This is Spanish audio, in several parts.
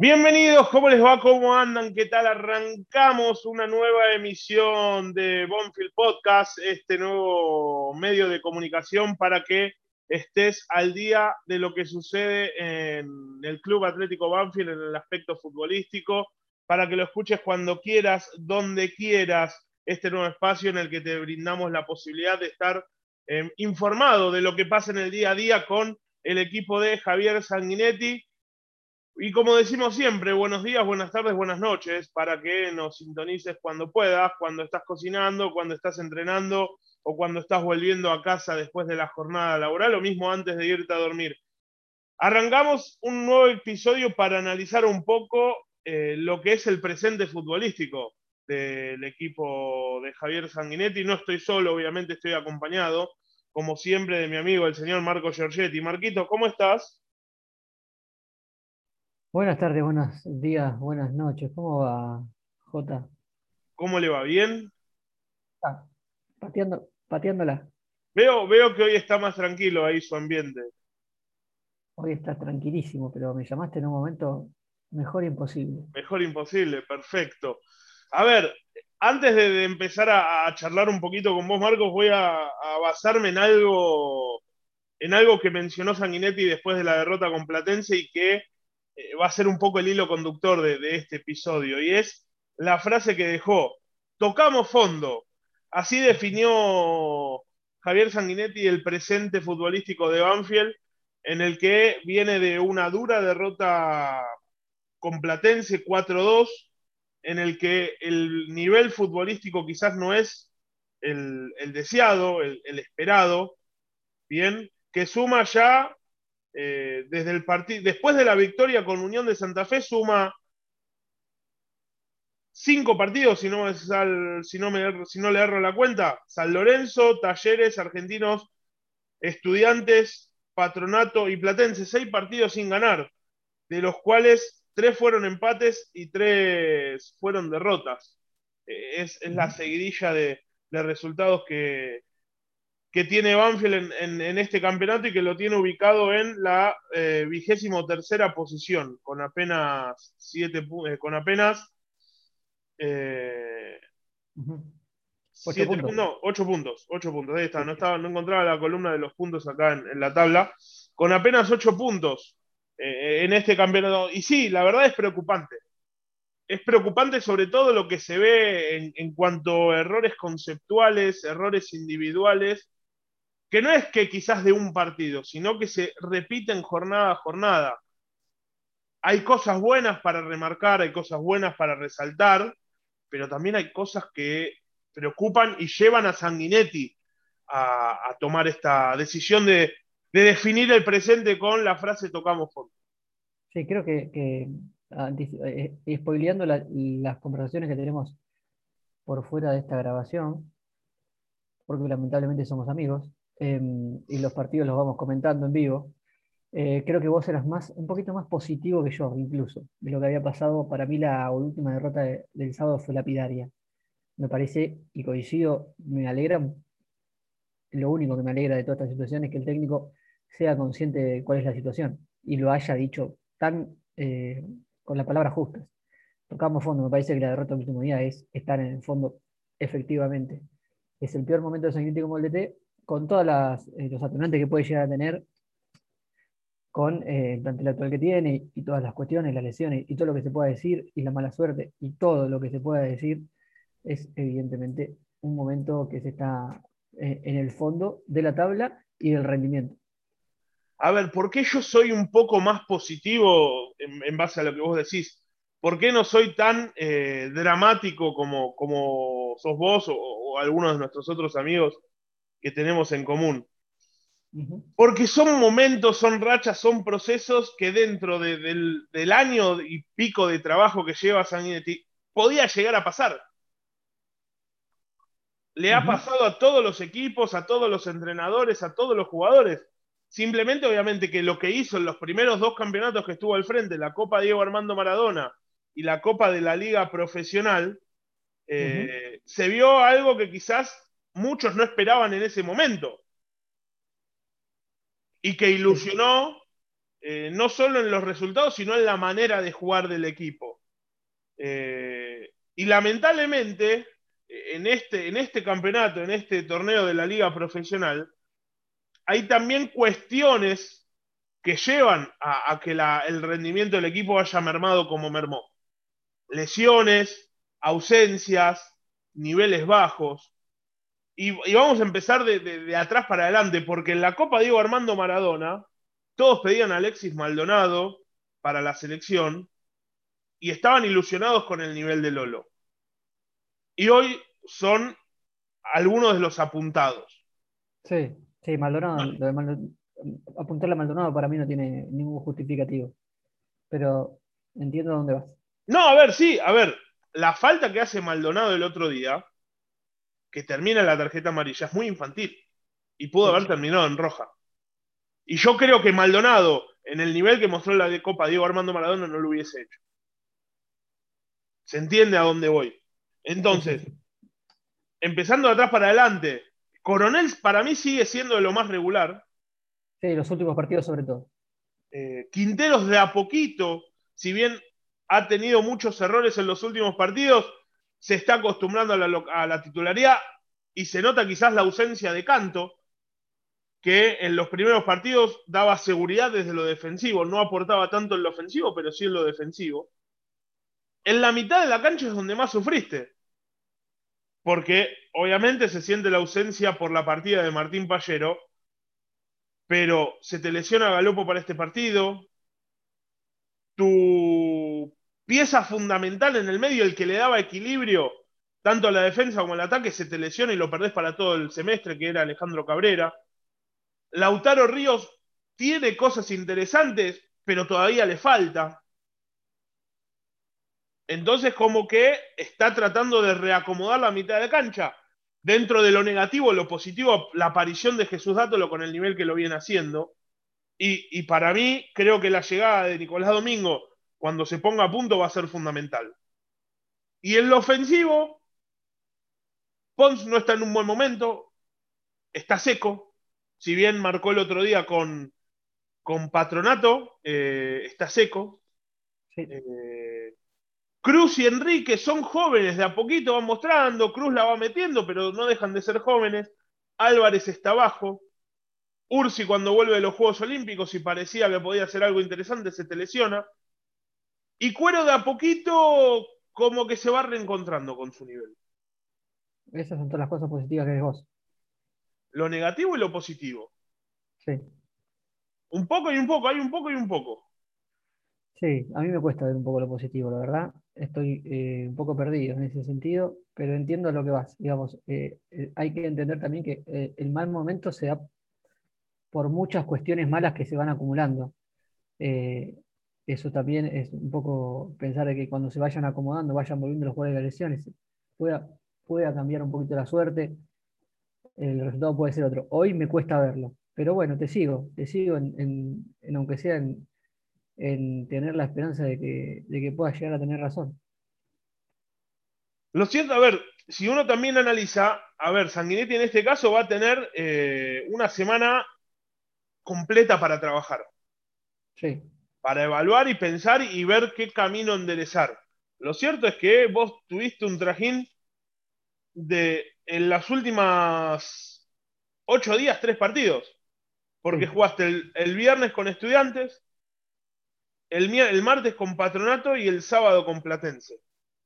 Bienvenidos, ¿cómo les va? ¿Cómo andan? ¿Qué tal? Arrancamos una nueva emisión de Bonfield Podcast, este nuevo medio de comunicación para que estés al día de lo que sucede en el Club Atlético Banfield en el aspecto futbolístico, para que lo escuches cuando quieras, donde quieras, este nuevo espacio en el que te brindamos la posibilidad de estar eh, informado de lo que pasa en el día a día con el equipo de Javier Sanguinetti y como decimos siempre, buenos días, buenas tardes, buenas noches, para que nos sintonices cuando puedas, cuando estás cocinando, cuando estás entrenando o cuando estás volviendo a casa después de la jornada laboral, o mismo antes de irte a dormir. Arrancamos un nuevo episodio para analizar un poco eh, lo que es el presente futbolístico del equipo de Javier Sanguinetti. No estoy solo, obviamente estoy acompañado, como siempre, de mi amigo el señor Marco Giorgetti. Marquito, ¿cómo estás? Buenas tardes, buenos días, buenas noches. ¿Cómo va, Jota? ¿Cómo le va? ¿Bien? Ah, pateando, pateándola. Veo, veo que hoy está más tranquilo ahí su ambiente. Hoy está tranquilísimo, pero me llamaste en un momento mejor imposible. Mejor imposible, perfecto. A ver, antes de, empezar a, charlar un poquito con vos, Marcos, voy a, a, basarme en algo, en algo que mencionó Sanguinetti después de la derrota con Platense y que eh, va a ser un poco el hilo conductor de, este episodio, y es la frase que dejó, tocamos fondo. Así definió Javier Sanguinetti el presente futbolístico de Banfield, en el que viene de una dura derrota con Platense 4-2, en el que el nivel futbolístico quizás no es el, deseado, el, el, esperado, bien, que suma ya eh, desde el partido, después de la victoria con Unión de Santa Fe, suma cinco partidos, si no, si no, me, si no le erro la cuenta, San Lorenzo, Talleres, Argentinos, Estudiantes, Patronato y Platense, seis partidos sin ganar, de los cuales tres fueron empates y tres fueron derrotas. Eh, es, la seguidilla de resultados que, que tiene Banfield en, este campeonato y que lo tiene ubicado en la eh, vigésimo tercera posición, con apenas siete eh, con apenas eh, ocho, puntos. No, ocho puntos, ocho puntos, ahí está, no, estaba, no encontraba la columna de los puntos acá en, la tabla, con apenas ocho puntos en este campeonato. Y sí, la verdad es preocupante. Es preocupante sobre todo lo que se ve en, en cuanto a errores conceptuales, errores individuales, que no es que quizás de un partido, sino que se repiten jornada a jornada. Hay cosas buenas para remarcar, hay cosas buenas para resaltar, pero también hay cosas que preocupan y llevan a Sanguinetti a, tomar esta decisión de, definir el presente con la frase tocamos fondo. Sí, creo que, que eh, spoileando las conversaciones que tenemos por fuera de esta grabación, porque lamentablemente somos amigos, Em, y los partidos los vamos comentando en vivo, eh, creo que vos eras más, un poquito más positivo que yo, incluso, de lo que había pasado. Para mí la última derrota del sábado fue lapidaria. Me parece, y coincido, me alegra, lo único que me alegra de toda esta situación es que el técnico sea consciente de cuál es la situación y lo haya dicho tan eh, con las palabras justas. Tocamos fondo, me parece que la derrota del último día es estar en el fondo efectivamente. Es el peor momento de San como el DT, con todos eh, los atenuantes que puede llegar a tener con eh, el plantel actual que tiene y todas las cuestiones, las lesiones y todo lo que se pueda decir y la mala suerte y todo lo que se pueda decir, es evidentemente un momento que se está eh, en el fondo de la tabla y del rendimiento. A ver, ¿por qué yo soy un poco más positivo en, base a lo que vos decís? ¿Por qué no soy tan dramático como, como sos vos o, o algunos de nuestros otros amigos que tenemos en común. Porque son momentos, son rachas, son procesos que dentro del, año y pico de trabajo que lleva Sanguinetti podía llegar a pasar. Le ha pasado a todos los equipos, a todos los entrenadores, a todos los jugadores. Simplemente, obviamente, que lo que hizo en los primeros dos campeonatos que estuvo al frente, la Copa Diego Armando Maradona y la Copa de la Liga Profesional, eh, se vio algo que quizás muchos no esperaban en ese momento. Y que ilusionó, eh, no solo en los resultados, sino en la manera de jugar del equipo. Eh, y lamentablemente, en este, en este campeonato, en este torneo de la liga profesional, hay también cuestiones que llevan a, que el rendimiento del equipo haya mermado como mermó. Lesiones, ausencias, niveles bajos. Y, vamos a empezar de, atrás para adelante, porque en la Copa Diego Armando Maradona, todos pedían a Alexis Maldonado para la selección y estaban ilusionados con el nivel de Lolo. Y hoy son algunos de los apuntados. Sí, sí, Maldonado, apuntarle a Maldonado para mí no tiene ningún justificativo. Pero entiendo dónde vas. No, a ver, sí, a ver, la falta que hace Maldonado el otro día, que termina la tarjeta amarilla, es muy infantil. Y pudo haber terminado en roja. Y yo creo que Maldonado, en el nivel que mostró la de Copa Diego Armando Maradona, no lo hubiese hecho. ¿Se entiende a dónde voy? Entonces, empezando de atrás para adelante, Coronel para mí sigue siendo de lo más regular. Sí, los últimos partidos sobre todo. Eh, Quinteros de a poquito, si bien ha tenido muchos errores en los últimos partidos, se está acostumbrando a la, titularidad y se nota quizás la ausencia de Canto, que en los primeros partidos daba seguridad desde lo defensivo, no aportaba tanto en lo ofensivo, pero sí en lo defensivo. En la mitad de la cancha es donde más sufriste, porque obviamente se siente la ausencia por la partida de Martín Pallero, pero se te lesiona Galopo para este partido, tu pieza fundamental en el medio, el que le daba equilibrio tanto a la defensa como al ataque, se te lesiona y lo perdés para todo el semestre, que era Alejandro Cabrera. Lautaro Ríos tiene cosas interesantes, pero todavía le falta. Entonces, como que está tratando de reacomodar la mitad de cancha. Dentro de lo negativo, lo positivo, la aparición de Jesús Dátolo con el nivel que lo viene haciendo. Y, y para mí, creo que la llegada de Nicolás Domingo cuando se ponga a punto va a ser fundamental. Y en lo ofensivo, Pons no está en un buen momento, está seco, si bien marcó el otro día con, con Patronato, eh, está seco. Eh, Cruz y Enrique son jóvenes, de a poquito van mostrando, Cruz la va metiendo, pero no dejan de ser jóvenes. Álvarez está abajo. Ursi cuando vuelve de los Juegos Olímpicos y parecía que podía hacer algo interesante, se te lesiona. Y Cuero de a poquito como que se va reencontrando con su nivel. Esas son todas las cosas positivas que ves vos. Lo negativo y lo positivo. Sí. Un poco y un poco, hay un poco y un poco. Sí, a mí me cuesta ver un poco lo positivo, la verdad. Estoy eh, un poco perdido en ese sentido, pero entiendo a lo que vas. Digamos, eh, eh, hay que entender también que el mal momento se da por muchas cuestiones malas que se van acumulando eso también es un poco pensar de que cuando se vayan acomodando, vayan volviendo los jugadores de lesiones, pueda, pueda cambiar un poquito la suerte, el resultado puede ser otro. Hoy me cuesta verlo, pero bueno, te sigo, te sigo en, aunque sea en, tener la esperanza de que, de que pueda llegar a tener razón. Lo siento, a ver, si uno también analiza, a ver, Sanguinetti en este caso va a tener eh, una semana completa para trabajar. Sí para evaluar y pensar y ver qué camino enderezar. Lo cierto es que vos tuviste un trajín de en las últimas ocho días, tres partidos. Porque jugaste el, viernes con estudiantes, el, el, martes con patronato y el sábado con platense.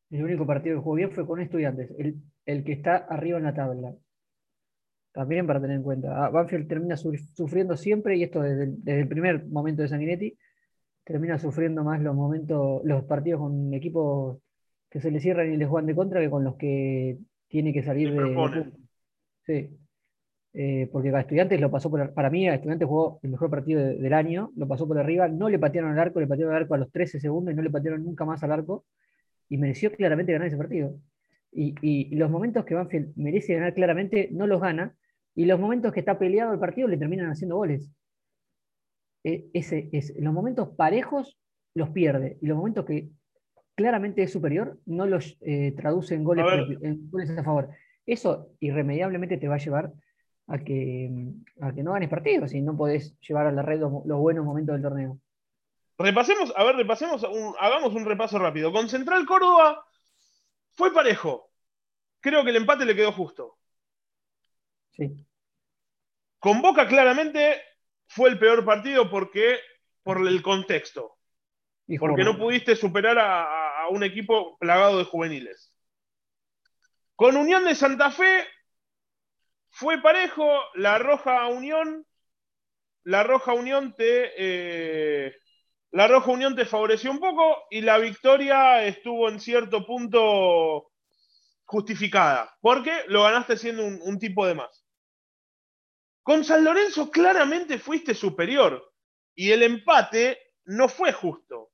El único partido que jugó bien fue con estudiantes, el, que está arriba en la tabla. También para tener en cuenta. Ah, Banfield termina sufriendo siempre, y esto desde desde el primer momento de Sanguinetti, termina sufriendo más los momentos, los partidos con equipos que se le cierran y le juegan de contra que con los que tiene que salir de, Sí. Eh, porque a Estudiantes lo pasó por para mí, a Estudiantes jugó el mejor partido del año, lo pasó por arriba, no le patearon al arco, le patearon al arco a los 13 segundos y no le patearon nunca más al arco, y mereció claramente ganar ese partido. Y, y los momentos que Banfield merece ganar claramente, no los gana, y los momentos que está peleado el partido le terminan haciendo goles. E, ese, es, los momentos parejos los pierde y los momentos que claramente es superior no los eh, traduce en goles, en goles, a favor. Eso irremediablemente te va a llevar a que, a que no ganes partidos y no podés llevar a la red los, buenos momentos del torneo. repasemos, a ver, repasemos, hagamos un repaso rápido. Con Central Córdoba fue parejo. Creo que el empate le quedó justo. Sí. Con Boca claramente fue el peor partido porque por el contexto. Y porque no pudiste superar a, un equipo plagado de juveniles. Con Unión de Santa Fe fue parejo, la Roja Unión, la Roja Unión te, eh, la Roja Unión te favoreció un poco y la victoria estuvo en cierto punto justificada, porque lo ganaste siendo un tipo de más. Con San Lorenzo claramente fuiste superior y el empate no fue justo.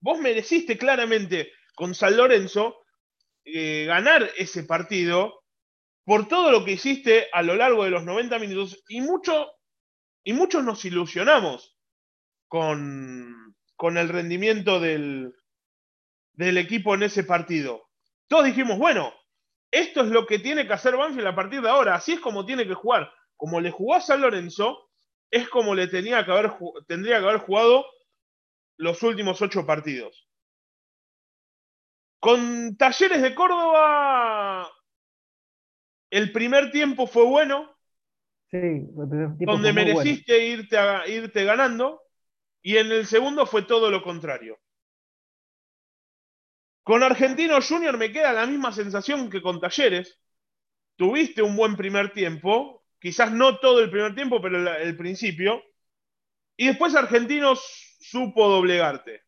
Vos mereciste claramente con San Lorenzo eh, ganar ese partido por todo lo que hiciste a lo largo de los 90 minutos y, mucho, y muchos nos ilusionamos con, con el rendimiento del, del equipo en ese partido. Todos dijimos, bueno, esto es lo que tiene que hacer Banfield a partir de ahora, así es como tiene que jugar como le jugó a San Lorenzo, es como le tenía que haber, tendría que haber jugado los últimos ocho partidos. Con Talleres de Córdoba, el primer tiempo fue bueno. Sí, donde mereciste irte, irte ganando. Y en el segundo fue todo lo contrario. Con Argentino Junior me queda la misma sensación que con Talleres. Tuviste un buen primer tiempo, quizás no todo el primer tiempo, pero el, principio. Y después Argentinos supo doblegarte.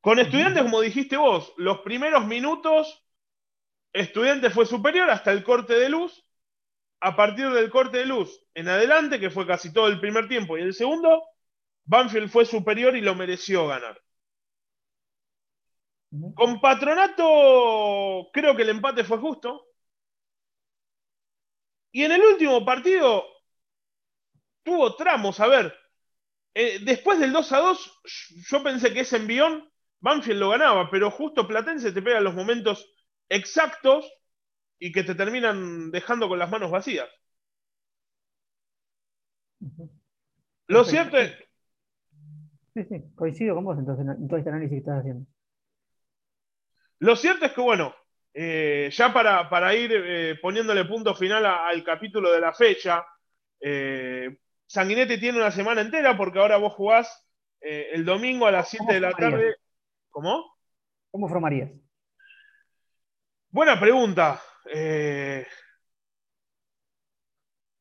Con estudiantes, como dijiste vos, los primeros minutos, estudiantes fue superior hasta el corte de luz. A partir del corte de luz en adelante, que fue casi todo el primer tiempo y el segundo, Banfield fue superior y lo mereció ganar. Con Patronato, creo que el empate fue justo. Y en el último partido tuvo tramos. A ver, eh, después del 2 a 2, yo pensé que ese envión Banfield lo ganaba, pero justo Platense te pega los momentos exactos y que te terminan dejando con las manos vacías. Lo cierto es. Sí, sí, coincido con vos entonces en todo este análisis que estás haciendo. Lo cierto es que, bueno, eh, ya para, ir eh, poniéndole punto final al capítulo de la fecha, eh, Sanguinetti tiene una semana entera porque ahora vos jugás el domingo a las 7 de la tarde. ¿Cómo? ¿Cómo formarías? Buena pregunta.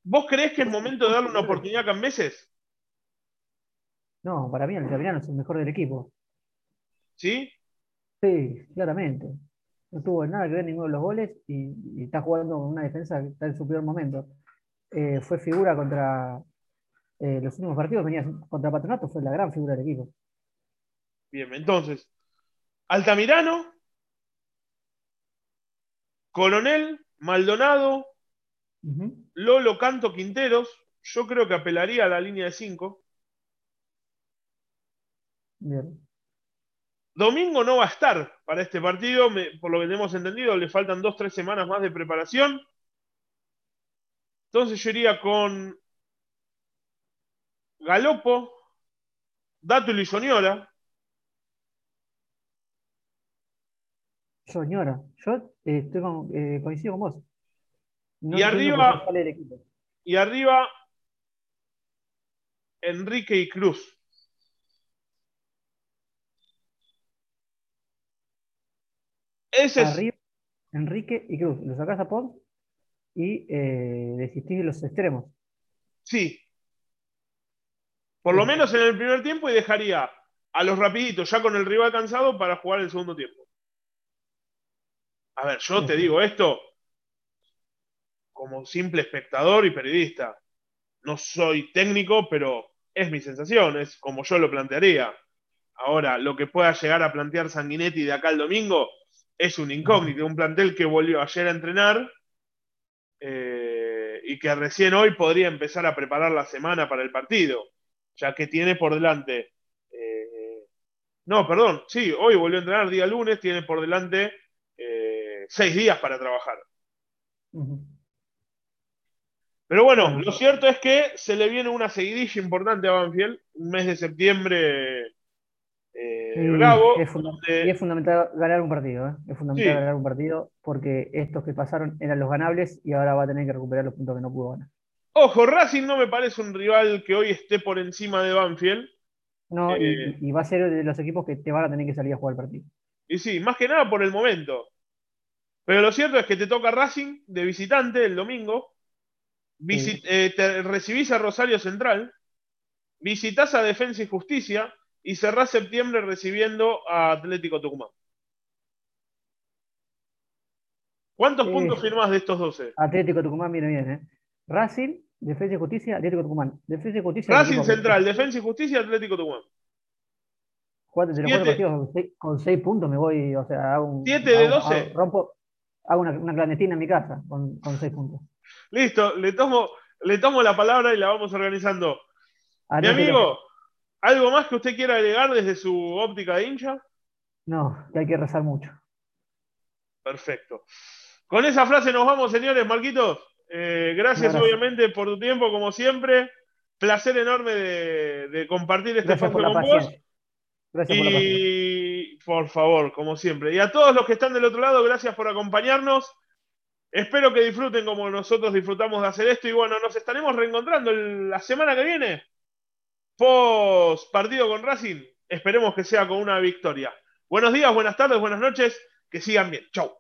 ¿Vos creés que es momento de darle una oportunidad a Cambeses? No, para mí el Italiano es el mejor del equipo. ¿Sí? Sí, claramente no tuvo nada que ver ninguno de los goles y, está jugando con una defensa que está en su peor momento. Eh, fue figura contra eh, los últimos partidos, venía contra Patronato, fue la gran figura del equipo. Bien, entonces, Altamirano, Coronel, Maldonado, Lolo Canto Quinteros, yo creo que apelaría a la línea de 5. Bien. Domingo no va a estar para este partido, por lo que tenemos entendido, le faltan dos, tres semanas más de preparación. Entonces yo iría con Galopo, Dátulo y Soñora. Soñora, yo eh, estoy eh, coincido con vos. y arriba, y arriba, Enrique y Cruz. Enrique y Cruz. Lo sacás a Pons y eh, desistís de los extremos. Sí. Por lo menos en el primer tiempo y dejaría a los rapiditos ya con el rival cansado para jugar el segundo tiempo. A ver, yo te digo esto como simple espectador y periodista. No soy técnico, pero es mi sensación, es como yo lo plantearía. Ahora, lo que pueda llegar a plantear Sanguinetti de acá el domingo, es un incógnito, un plantel que volvió ayer a entrenar eh, y que recién hoy podría empezar a preparar la semana para el partido, ya que tiene por delante, eh, no, perdón, sí, hoy volvió a entrenar día lunes, tiene por delante eh, seis días para trabajar. Pero bueno, lo cierto es que se le viene una seguidilla importante a Banfield, un mes de septiembre bravo. Es, y es fundamental ganar un partido, ¿eh? es fundamental ganar un partido porque estos que pasaron eran los ganables y ahora va a tener que recuperar los puntos que no pudo ganar. Ojo, Racing no me parece un rival que hoy esté por encima de Banfield. No, y, y, va a ser de los equipos que te van a tener que salir a jugar el partido. Y sí, más que nada por el momento. Pero lo cierto es que te toca Racing de visitante el domingo. Eh, te recibís a Rosario Central. Visitas a Defensa y Justicia. Y cerrás septiembre recibiendo a Atlético Tucumán. ¿Cuántos puntos firmás de estos 12? Atlético Tucumán viene bien, ¿eh? Racing, Defensa y Justicia, Atlético Tucumán. Defensa y Justicia. Racing Central, Defensa y Justicia, Atlético Tucumán los cuatro partidos con seis, puntos me voy, o sea, hago un. ¿Siete de doce? rompo, hago una, clandestina en mi casa con, con, seis puntos. Listo, le tomo, le tomo la palabra y la vamos organizando. Mi amigo, ¿algo más que usted quiera agregar desde su óptica de hincha? No, que hay que rezar mucho. Perfecto. Con esa frase nos vamos, señores. Marquitos, eh, gracias, obviamente por tu tiempo, como siempre. Placer enorme de, compartir este espacio con vos y por, favor, como siempre. Y a todos los que están del otro lado, gracias por acompañarnos. Espero que disfruten como nosotros disfrutamos de hacer esto. Y bueno, nos estaremos reencontrando la semana que viene. Post partido con Racing. Esperemos que sea con una victoria. Buenos días, buenas tardes, buenas noches. Que sigan bien. Chau.